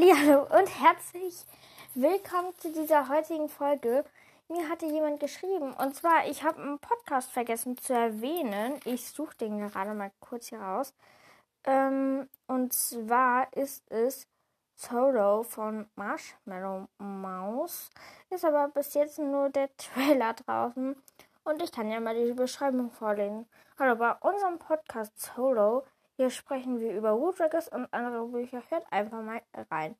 Hallo und herzlich willkommen zu dieser heutigen Folge. Mir hatte jemand geschrieben und zwar, ich habe einen Podcast vergessen zu erwähnen. Ich suche den gerade mal kurz hier raus. Ähm, und zwar ist es Solo von Marshmallow Mouse. Ist aber bis jetzt nur der Trailer draußen. Und ich kann ja mal die Beschreibung vorlesen. Hallo, bei unserem Podcast Solo hier sprechen wir über Woodruckers und andere Bücher. Hört einfach mal rein.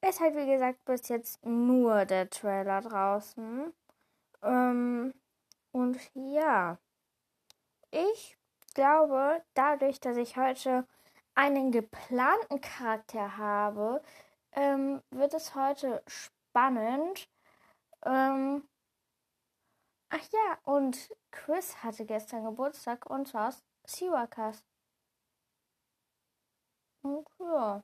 Ist halt wie gesagt bis jetzt nur der Trailer draußen. Ähm, und ja, ich glaube, dadurch, dass ich heute einen geplanten Charakter habe, ähm, wird es heute spannend. Ähm, ach ja, und Chris hatte gestern Geburtstag und zwar Siwakas. Ja.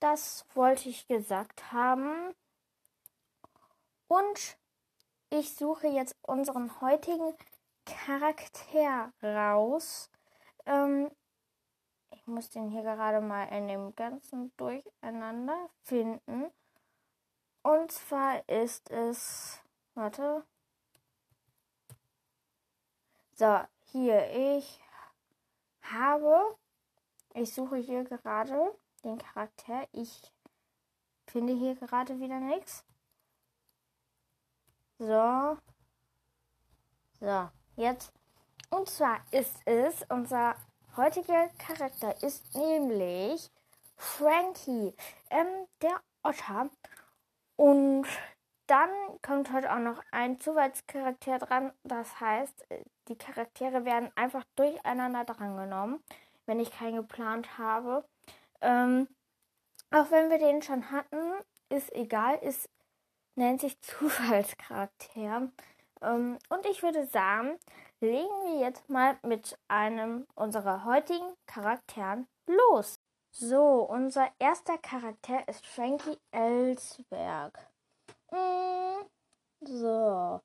Das wollte ich gesagt haben. Und ich suche jetzt unseren heutigen Charakter raus. Ähm, ich muss den hier gerade mal in dem ganzen Durcheinander finden. Und zwar ist es. Warte. So, hier. Ich habe. Ich suche hier gerade den Charakter. Ich finde hier gerade wieder nichts. So. So, jetzt. Und zwar ist es, unser heutiger Charakter ist nämlich Frankie, ähm, der Otter. Und dann kommt heute auch noch ein Zufallscharakter dran. Das heißt, die Charaktere werden einfach durcheinander drangenommen, wenn ich keinen geplant habe. Ähm, auch wenn wir den schon hatten, ist egal, ist nennt sich Zufallscharakter. Ähm, und ich würde sagen, legen wir jetzt mal mit einem unserer heutigen Charakteren los. So, unser erster Charakter ist Frankie Ellsberg. Mm, so.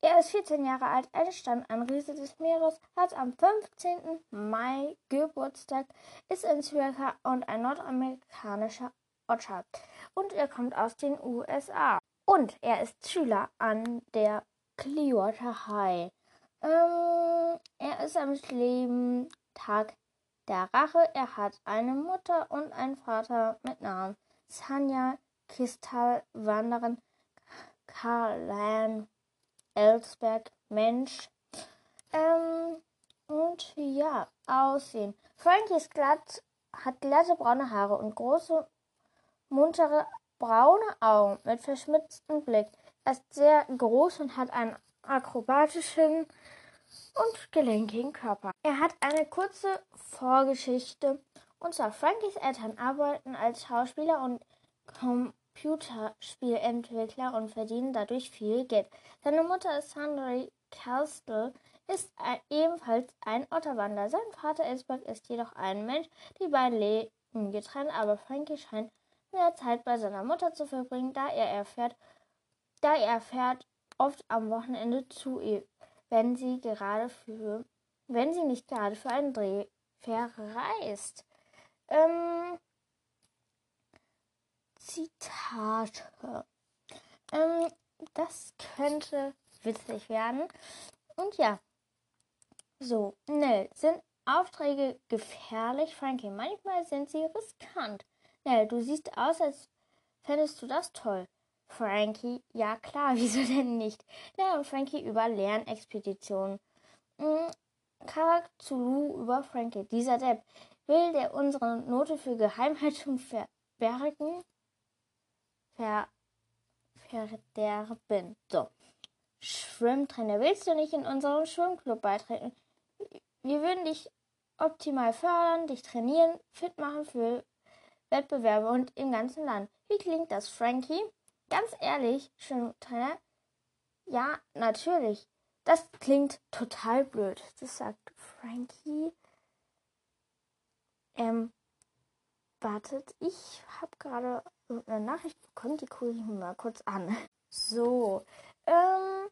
Er ist 14 Jahre alt, ein Riese des Meeres, hat am 15. Mai Geburtstag, ist ein Zwerger und ein nordamerikanischer Otter. Und er kommt aus den USA. Und er ist Schüler an der Clearwater High. Ähm, er ist am Leben Tag der Rache. Er hat eine Mutter und einen Vater mit Namen Sanja Kistal Wanderin Karlan Ellsberg Mensch. Ähm, und ja, Aussehen. Frankie ist glatt, hat glatte braune Haare und große, muntere braune Augen mit verschmitztem Blick. Er ist sehr groß und hat einen akrobatischen und gelenkigen Körper. Er hat eine kurze Vorgeschichte. Und zwar Frankies Eltern arbeiten als Schauspieler und Computerspielentwickler und verdienen dadurch viel Geld. Seine Mutter ist Sandra Castle, ist ebenfalls ein Otterwander. Sein Vater Elsberg ist jedoch ein Mensch. Die beiden leben getrennt, aber Frankie scheint mehr Zeit bei seiner Mutter zu verbringen, da er erfährt, da er fährt oft am Wochenende zu ihr, wenn sie gerade für, wenn sie nicht gerade für einen Dreh verreist. Ähm, Zitate. Ähm, das könnte witzig werden. Und ja, so, Nell, sind Aufträge gefährlich, Frankie? Manchmal sind sie riskant. Nell, du siehst aus, als fändest du das toll. Frankie, ja klar, wieso denn nicht? Nell und Frankie über Lernexpeditionen. Mhm. Karak zu Lou über Frankie. Dieser Depp will der unsere Note für Geheimhaltung verbergen. Ver verderben. So. Schwimmtrainer, willst du nicht in unserem Schwimmclub beitreten? Wir würden dich optimal fördern, dich trainieren, fit machen für Wettbewerbe und im ganzen Land. Wie klingt das, Frankie? Ganz ehrlich, Schwimmtrainer? Ja, natürlich. Das klingt total blöd. Das sagt Frankie. Ähm, wartet, ich habe gerade eine Nachricht bekommen, die gucke ich mir mal kurz an. So, ähm,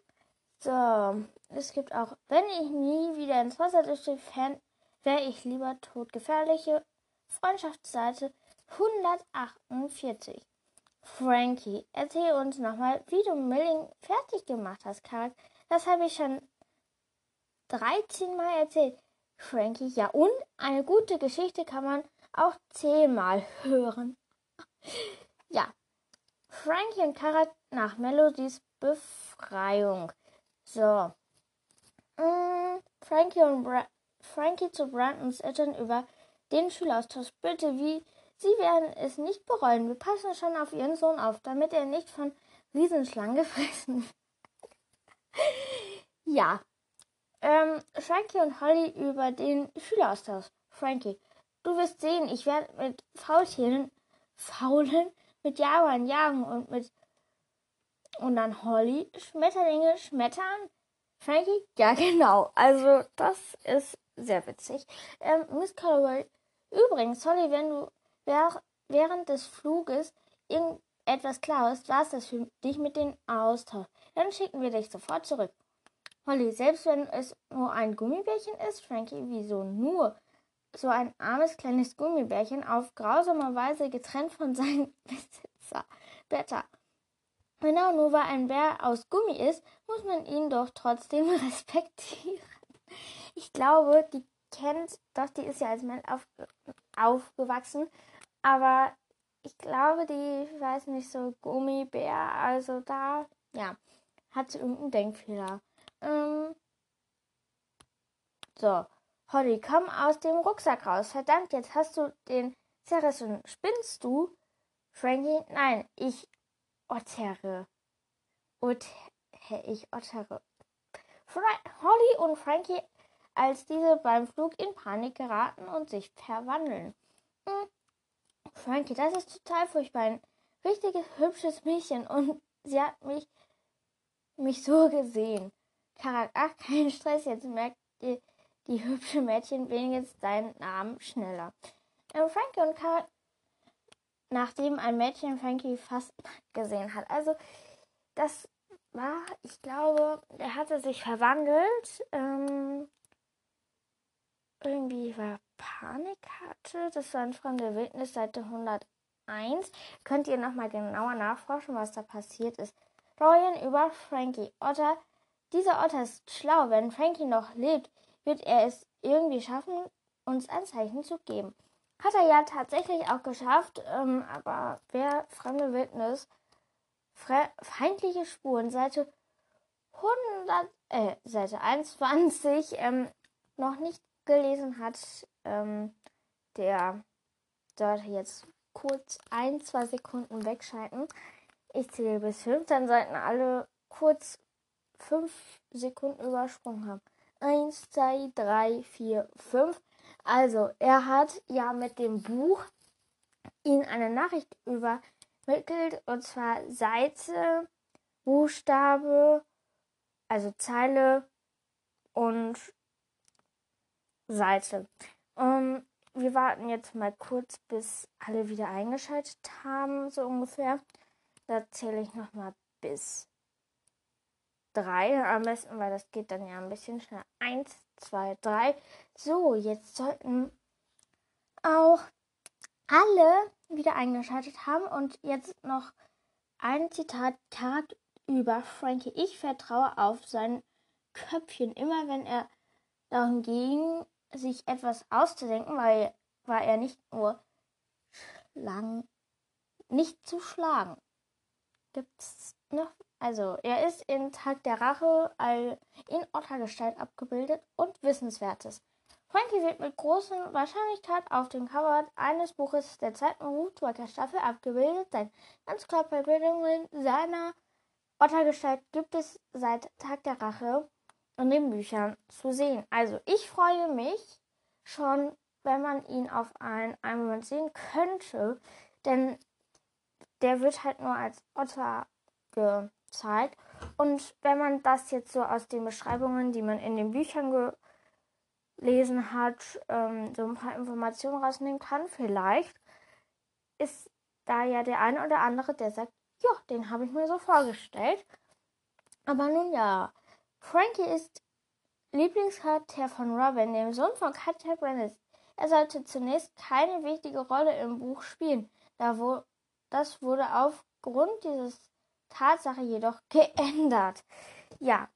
so, es gibt auch, wenn ich nie wieder ins Wasser dürfte, wäre ich lieber todgefährliche Freundschaftsseite 148. Frankie, erzähl uns nochmal, wie du Milling fertig gemacht hast, Karak. Das habe ich schon 13 Mal erzählt. Frankie, ja, und eine gute Geschichte kann man auch zehnmal hören. Frankie und Karat nach Melodies Befreiung. So. Mm, Frankie und Bra Frankie zu Brandons Eltern über den Schüleraustausch. Bitte, wie Sie werden es nicht bereuen. Wir passen schon auf Ihren Sohn auf, damit er nicht von Riesenschlangen gefressen wird. ja. Ähm, Frankie und Holly über den Schüleraustausch. Frankie, du wirst sehen, ich werde mit Faultieren, Faulen, mit Jaguaren jagen und mit und dann Holly, Schmetterlinge schmettern. Frankie, ja genau. Also das ist sehr witzig. Ähm, Miss Calloway, übrigens, Holly, wenn du während des Fluges irgendetwas klaust, war es das für dich mit dem Austausch. Dann schicken wir dich sofort zurück. Holly, selbst wenn es nur ein Gummibärchen ist, Frankie, wieso nur? So ein armes kleines Gummibärchen auf grausame Weise getrennt von seinem Besitzer. Better. Genau, nur weil ein Bär aus Gummi ist, muss man ihn doch trotzdem respektieren. Ich glaube, die kennt, doch die ist ja als Mensch auf, aufgewachsen, aber ich glaube, die weiß nicht so Gummibär, also da, ja, hat sie irgendeinen Denkfehler. Ähm, so, Holly, komm aus dem Rucksack raus. Verdammt, jetzt hast du den zerrissen. Spinnst du? Frankie, nein, ich ottere. Ot ich ottere. Fra Holly und Frankie, als diese beim Flug in Panik geraten und sich verwandeln. Hm. Frankie, das ist total furchtbar. Ein richtiges, hübsches Mädchen und sie hat mich, mich so gesehen. Karak, ach, kein Stress, jetzt merkt ihr die hübsche Mädchen wenigstens deinen Namen schneller. Ähm, Frankie und Karak, nachdem ein Mädchen Frankie fast gesehen hat. Also, das war, ich glaube, er hatte sich verwandelt. Ähm, irgendwie war Panik hatte. Das war in Fremde Wildnis, Seite 101. Könnt ihr nochmal genauer nachforschen, was da passiert ist. Ryan über Frankie. Otter. Dieser Otter ist schlau. Wenn Frankie noch lebt, wird er es irgendwie schaffen, uns ein Zeichen zu geben. Hat er ja tatsächlich auch geschafft, ähm, aber wer fremde Wildnis, fre feindliche Spuren, Seite 100, äh, Seite 21, ähm, noch nicht gelesen hat, ähm, der sollte jetzt kurz ein, zwei Sekunden wegschalten. Ich zähle bis fünf, dann sollten alle kurz fünf Sekunden übersprungen haben. Eins, zwei, drei, vier, fünf. Also, er hat ja mit dem Buch ihnen eine Nachricht übermittelt, und zwar Seite, Buchstabe, also Zeile und Seite. Um, ähm, wir warten jetzt mal kurz, bis alle wieder eingeschaltet haben, so ungefähr. Da zähle ich nochmal bis drei am besten, weil das geht dann ja ein bisschen schneller. Eins, zwei, drei. So, jetzt sollten auch alle wieder eingeschaltet haben und jetzt noch ein Zitat Charakter über Frankie. Ich vertraue auf sein Köpfchen. Immer wenn er darum ging, sich etwas auszudenken, weil war er nicht nur lang nicht zu schlagen. Gibt's noch? Also, er ist in Tag der Rache in Ottergestalt abgebildet und Wissenswertes. Frankie wird mit großer Wahrscheinlichkeit auf dem Cover eines Buches der zweiten Rootwalker Staffel abgebildet sein. Ganz Körperbildungen seiner Ottergestalt gibt es seit Tag der Rache in den Büchern zu sehen. Also ich freue mich schon, wenn man ihn auf einen, einen Moment sehen könnte, denn der wird halt nur als Otter gezeigt. Und wenn man das jetzt so aus den Beschreibungen, die man in den Büchern gelesen hat, ähm, so ein paar Informationen rausnehmen kann, vielleicht ist da ja der eine oder andere, der sagt, ja, den habe ich mir so vorgestellt. Aber nun ja, Frankie ist Lieblingscharakter von Robin, dem Sohn von Katja Brandis. Er sollte zunächst keine wichtige Rolle im Buch spielen. Da wo, das wurde aufgrund dieses Tatsache jedoch geändert. Ja,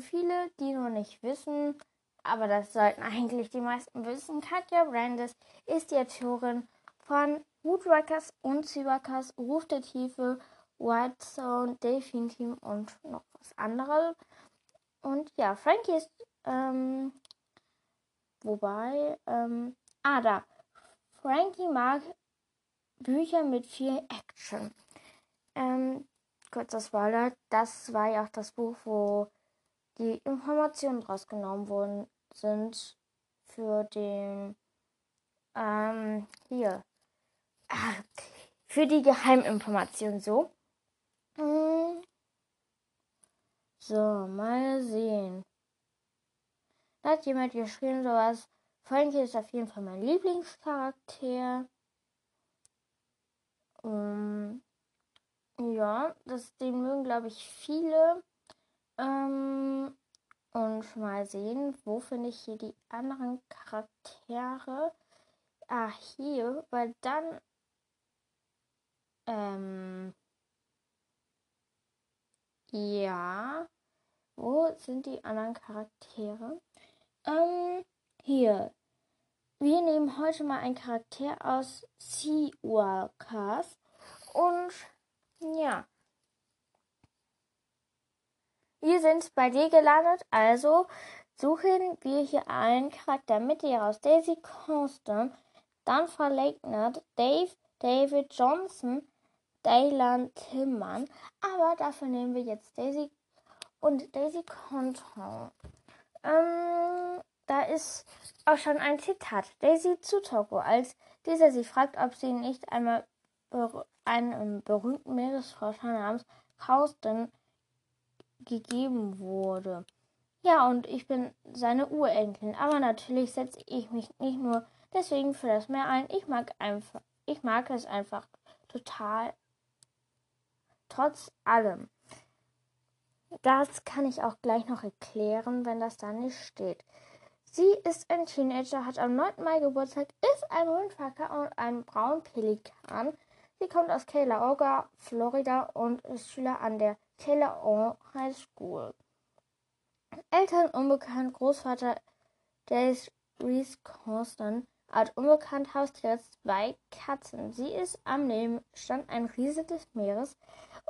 viele, die noch nicht wissen, aber das sollten eigentlich die meisten wissen, Katja Brandes ist die Autorin von Woodwreckers und Cybercast, Ruf der Tiefe, White Zone, Delfin Team und noch was anderes. Und ja, Frankie ist, ähm, wobei, ähm, ah, da. Frankie mag Bücher mit viel Action. Ähm, kurz das Spoiler, das war ja auch das Buch, wo die Informationen rausgenommen worden sind für den, ähm, hier, ah, für die Geheiminformation so. Hm. So, mal sehen. Da hat jemand geschrieben, sowas. Frankie ist auf jeden Fall mein Lieblingscharakter. Um, ja, das, den mögen, glaube ich, viele. Ähm, und mal sehen, wo finde ich hier die anderen Charaktere. Ah, hier, weil dann. Ähm. Ja. Wo sind die anderen Charaktere? Ähm, hier. Wir nehmen heute mal einen Charakter aus Seawalkers. Und ja. Wir sind bei dir gelandet, also suchen wir hier einen Charakter mit dir aus Daisy Constant, dann verlegnet Dave, David Johnson, Daylan Tillmann, aber dafür nehmen wir jetzt Daisy und Daisy Conton. Ähm, da ist auch schon ein Zitat. Daisy zu Toko, als dieser sie fragt, ob sie nicht einmal einen berühmten Meeresforscher namens Faustin gegeben wurde. Ja, und ich bin seine Urenkelin. Aber natürlich setze ich mich nicht nur deswegen für das Meer ein. Ich mag einfach, ich mag es einfach total. Trotz allem. Das kann ich auch gleich noch erklären, wenn das da nicht steht. Sie ist ein Teenager, hat am 9. Mai Geburtstag, ist ein Rundfacker und ein Braunpelikan. Sie kommt aus Cuyahoga, Florida und ist Schüler an der Taylor High School. Eltern unbekannt, Großvater Dales Reese Constant, Art unbekannt, Haustier zwei Katzen. Sie ist am Leben, stand ein Riese des Meeres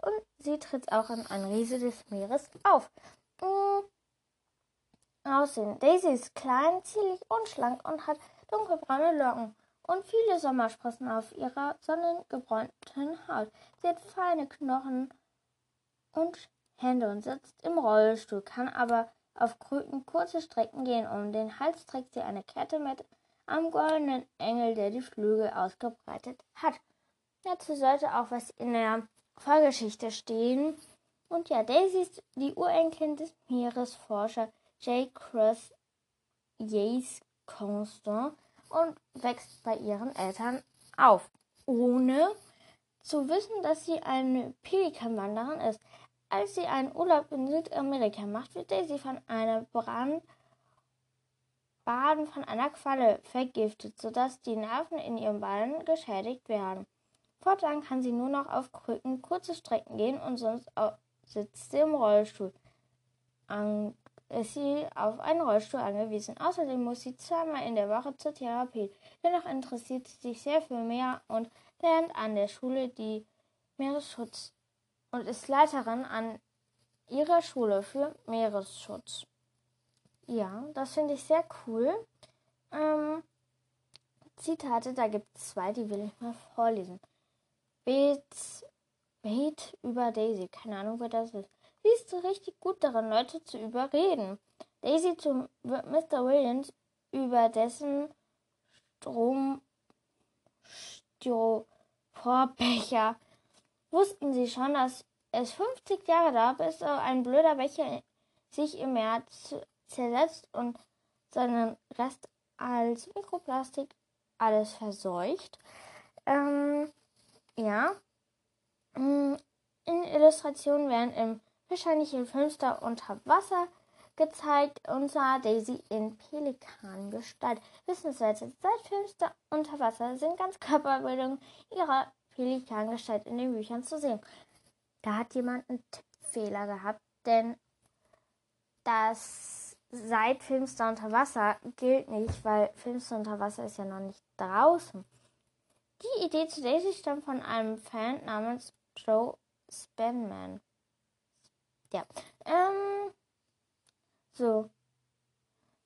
und sie tritt auch an ein Riese des Meeres auf. Mhm. Aussehen. Daisy ist klein, zierlich und schlank und hat dunkelbraune Locken und viele Sommersprossen auf ihrer sonnengebräunten Haut. Sie hat feine Knochen und Hände und sitzt im Rollstuhl, kann aber auf Krücken kurze Strecken gehen. Um den Hals trägt sie eine Kette mit am goldenen Engel, der die Flügel ausgebreitet hat. Dazu sollte auch was in der Vorgeschichte stehen. Und ja, Daisy ist die Urenkelin des Meeresforscher J. Chris Yates Constant und wächst bei ihren Eltern auf, ohne zu wissen, dass sie eine Pelikanwanderin ist. Als sie einen Urlaub in Südamerika macht, wird Daisy von einem Brand Baden von einer Qualle vergiftet, sodass die Nerven in ihrem Bein geschädigt werden. Fortan kann sie nur noch auf Krücken kurze Strecken gehen und sonst sitzt sie im Rollstuhl. An ist sie auf einen Rollstuhl angewiesen. Außerdem muss sie zweimal in der Woche zur Therapie. Dennoch interessiert sie sich sehr für Meer und lernt an der Schule die Meeresschutz und ist Leiterin an ihrer Schule für Meeresschutz. Ja, das finde ich sehr cool. Ähm, Zitate, da gibt es zwei, die will ich mal vorlesen. Bet, Bet über Daisy, keine Ahnung, wer das ist. Sie ist richtig gut darin, Leute zu überreden. Daisy zu Mr. Williams über dessen Strom Styroporbecher wussten sie schon, dass es 50 Jahre dauert, bis ein blöder Becher sich im Meer zersetzt und seinen Rest als Mikroplastik alles verseucht. Ähm, ja. Mm, in Illustrationen werden im wahrscheinlich in Fenster unter Wasser gezeigt und sah Daisy in Pelikangestalt. Wissenswerte seit Filmster unter Wasser sind ganz Körperbildung ihrer Pelikangestalt in den Büchern zu sehen. Da hat jemand einen Tippfehler gehabt, denn das seit Filmster unter Wasser gilt nicht, weil Filmster unter Wasser ist ja noch nicht draußen. Die Idee zu Daisy stammt von einem Fan namens Joe Spanman. Ja. Ähm, so.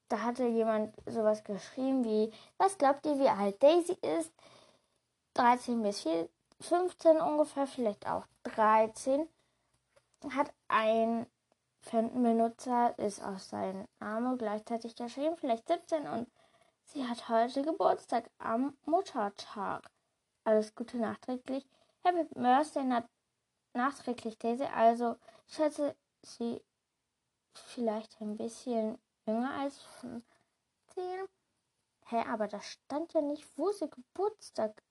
Da hatte jemand sowas geschrieben wie, was glaubt ihr, wie alt Daisy ist? 13 bis 15 ungefähr, vielleicht auch 13. Hat ein Fan-Benutzer, ist aus seinen Arme gleichzeitig geschrieben, vielleicht 17 und sie hat heute Geburtstag am Muttertag. Alles Gute nachträglich. Happy Birthday nachträglich Daisy. Also, ich schätze sie vielleicht ein bisschen jünger als 15. Hä, hey, aber da stand ja nicht, wo sie Geburtstag.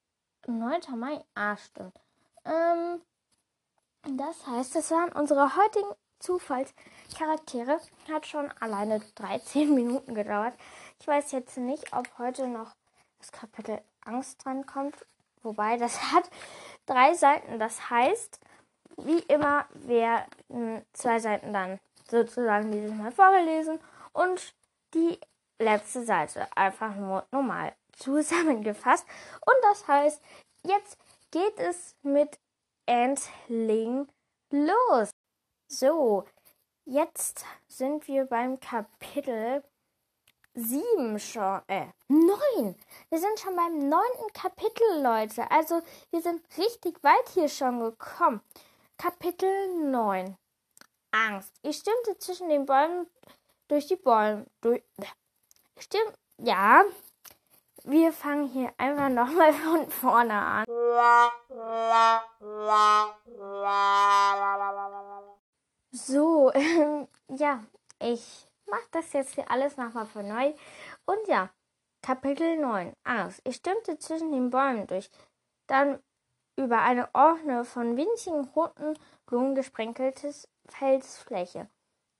9. Mai. Ah, stimmt. Ähm, das heißt, das waren unsere heutigen Zufallscharaktere. Hat schon alleine 13 Minuten gedauert. Ich weiß jetzt nicht, ob heute noch das Kapitel Angst dran kommt Wobei das hat drei Seiten. Das heißt, wie immer werden zwei Seiten dann sozusagen dieses Mal vorgelesen und die letzte Seite einfach nur normal zusammengefasst. Und das heißt, jetzt geht es mit Entling los. So, jetzt sind wir beim Kapitel sieben schon, äh, neun. Wir sind schon beim neunten Kapitel, Leute. Also wir sind richtig weit hier schon gekommen. Kapitel neun. Angst. Ich stimmte zwischen den Bäumen durch die Bäume. Durch, stimmt, ja. Wir fangen hier einfach nochmal von vorne an. So, ähm, ja, ich mache das jetzt hier alles nochmal von neu. Und ja, Kapitel 9. Angst. Ich stimmte zwischen den Bäumen durch. Dann über eine offene, von winzigen roten Blumen gesprenkeltes Felsfläche.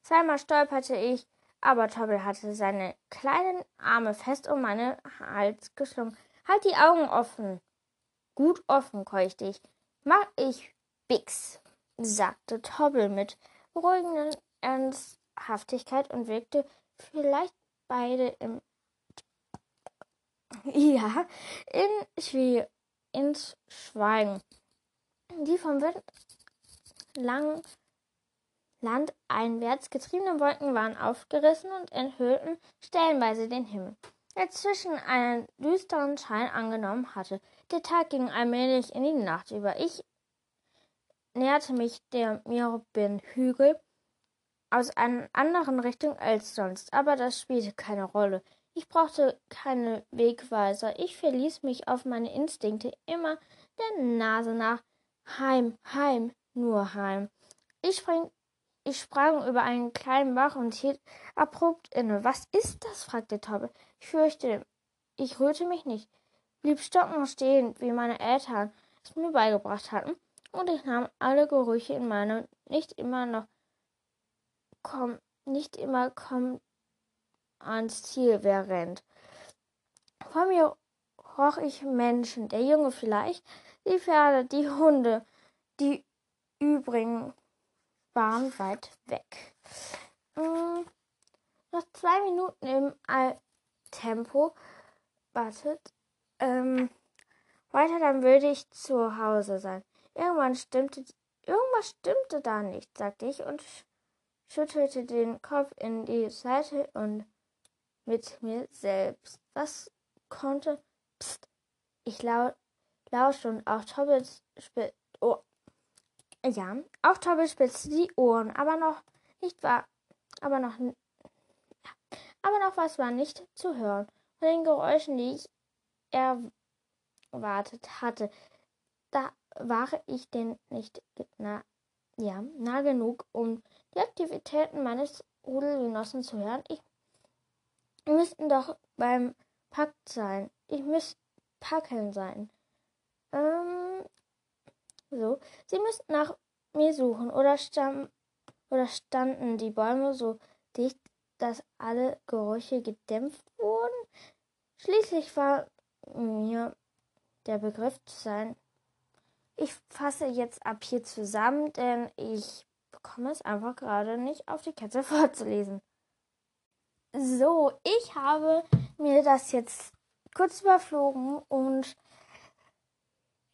Zweimal stolperte ich, aber Tobbel hatte seine kleinen Arme fest um meinen Hals geschlungen. Halt die Augen offen. Gut offen, keuchte ich. Mach ich Bix, sagte Tobbel mit beruhigendem Ernst Haftigkeit und wirkte vielleicht beide im ja in Schwie ins Schweigen. Die vom Wind lang landeinwärts getriebenen Wolken waren aufgerissen und enthüllten stellenweise den Himmel, der zwischen einen düsteren Schein angenommen hatte. Der Tag ging allmählich in die Nacht über. Ich näherte mich der Mirobin-Hügel aus einer anderen Richtung als sonst, aber das spielte keine Rolle. Ich brauchte keine Wegweiser. Ich verließ mich auf meine Instinkte immer der Nase nach. Heim, heim, nur heim. Ich, spring, ich sprang über einen kleinen Bach und hielt abrupt inne. Was ist das? fragte Tobbe. Ich fürchte, ich rührte mich nicht, blieb stocken stehen, wie meine Eltern es mir beigebracht hatten, und ich nahm alle Gerüche in meine nicht immer noch komm, nicht immer kommt ans Ziel, wer rennt. Vor mir roch ich Menschen, der Junge vielleicht, die Pferde, die Hunde, die übrigen waren weit weg. Hm, noch zwei Minuten im Tempo wartet. Ähm, weiter, dann würde ich zu Hause sein. Irgendwann stimmte, irgendwas stimmte da nicht, sagte ich und schüttelte den Kopf in die Seite und mit mir selbst. Was konnte. Psst. Ich lau lauschte und auch Tobbel spitzt. Oh. Ja, auch Tobbel spitzte die Ohren, aber noch nicht war. Aber noch. Ja, aber noch was war nicht zu hören. Von den Geräuschen, die ich erwartet hatte. Da war ich denn nicht na, ja, nah genug, um die Aktivitäten meines Rudelgenossen zu hören. Ich müssten doch beim Pakt sein. Ich müsste Packen sein. Ähm, so. Sie müssten nach mir suchen oder, stamm, oder standen die Bäume so dicht, dass alle Gerüche gedämpft wurden. Schließlich war mir der Begriff zu sein. Ich fasse jetzt ab hier zusammen, denn ich bekomme es einfach gerade nicht auf die Kette vorzulesen. So, ich habe mir das jetzt kurz überflogen und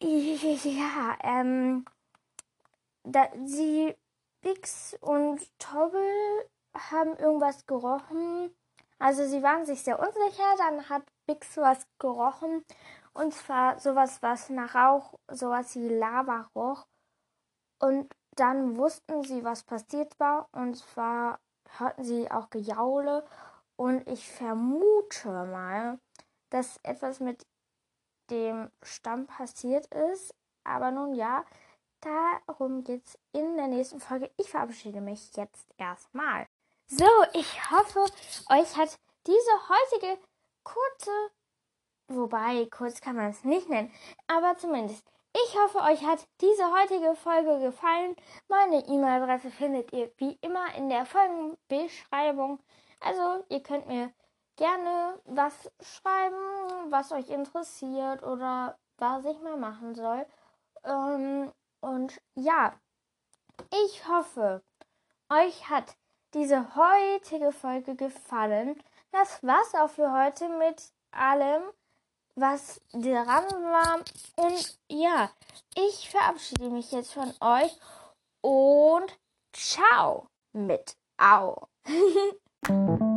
ja, ähm, da, sie, Bix und Tobble haben irgendwas gerochen. Also sie waren sich sehr unsicher, dann hat Bix was gerochen und zwar sowas, was nach Rauch, sowas wie Lava roch. Und dann wussten sie, was passiert war und zwar hörten sie auch Gejaule und ich vermute mal, dass etwas mit dem Stamm passiert ist. Aber nun ja, darum geht's in der nächsten Folge. Ich verabschiede mich jetzt erstmal. So, ich hoffe, euch hat diese heutige kurze, wobei kurz kann man es nicht nennen, aber zumindest ich hoffe, euch hat diese heutige Folge gefallen. Meine E-Mail-Adresse findet ihr wie immer in der Folgenbeschreibung. Also, ihr könnt mir gerne was schreiben, was euch interessiert oder was ich mal machen soll. Ähm, und ja, ich hoffe, euch hat diese heutige Folge gefallen. Das war's auch für heute mit allem, was dran war. Und ja, ich verabschiede mich jetzt von euch und ciao mit Au. Thank you.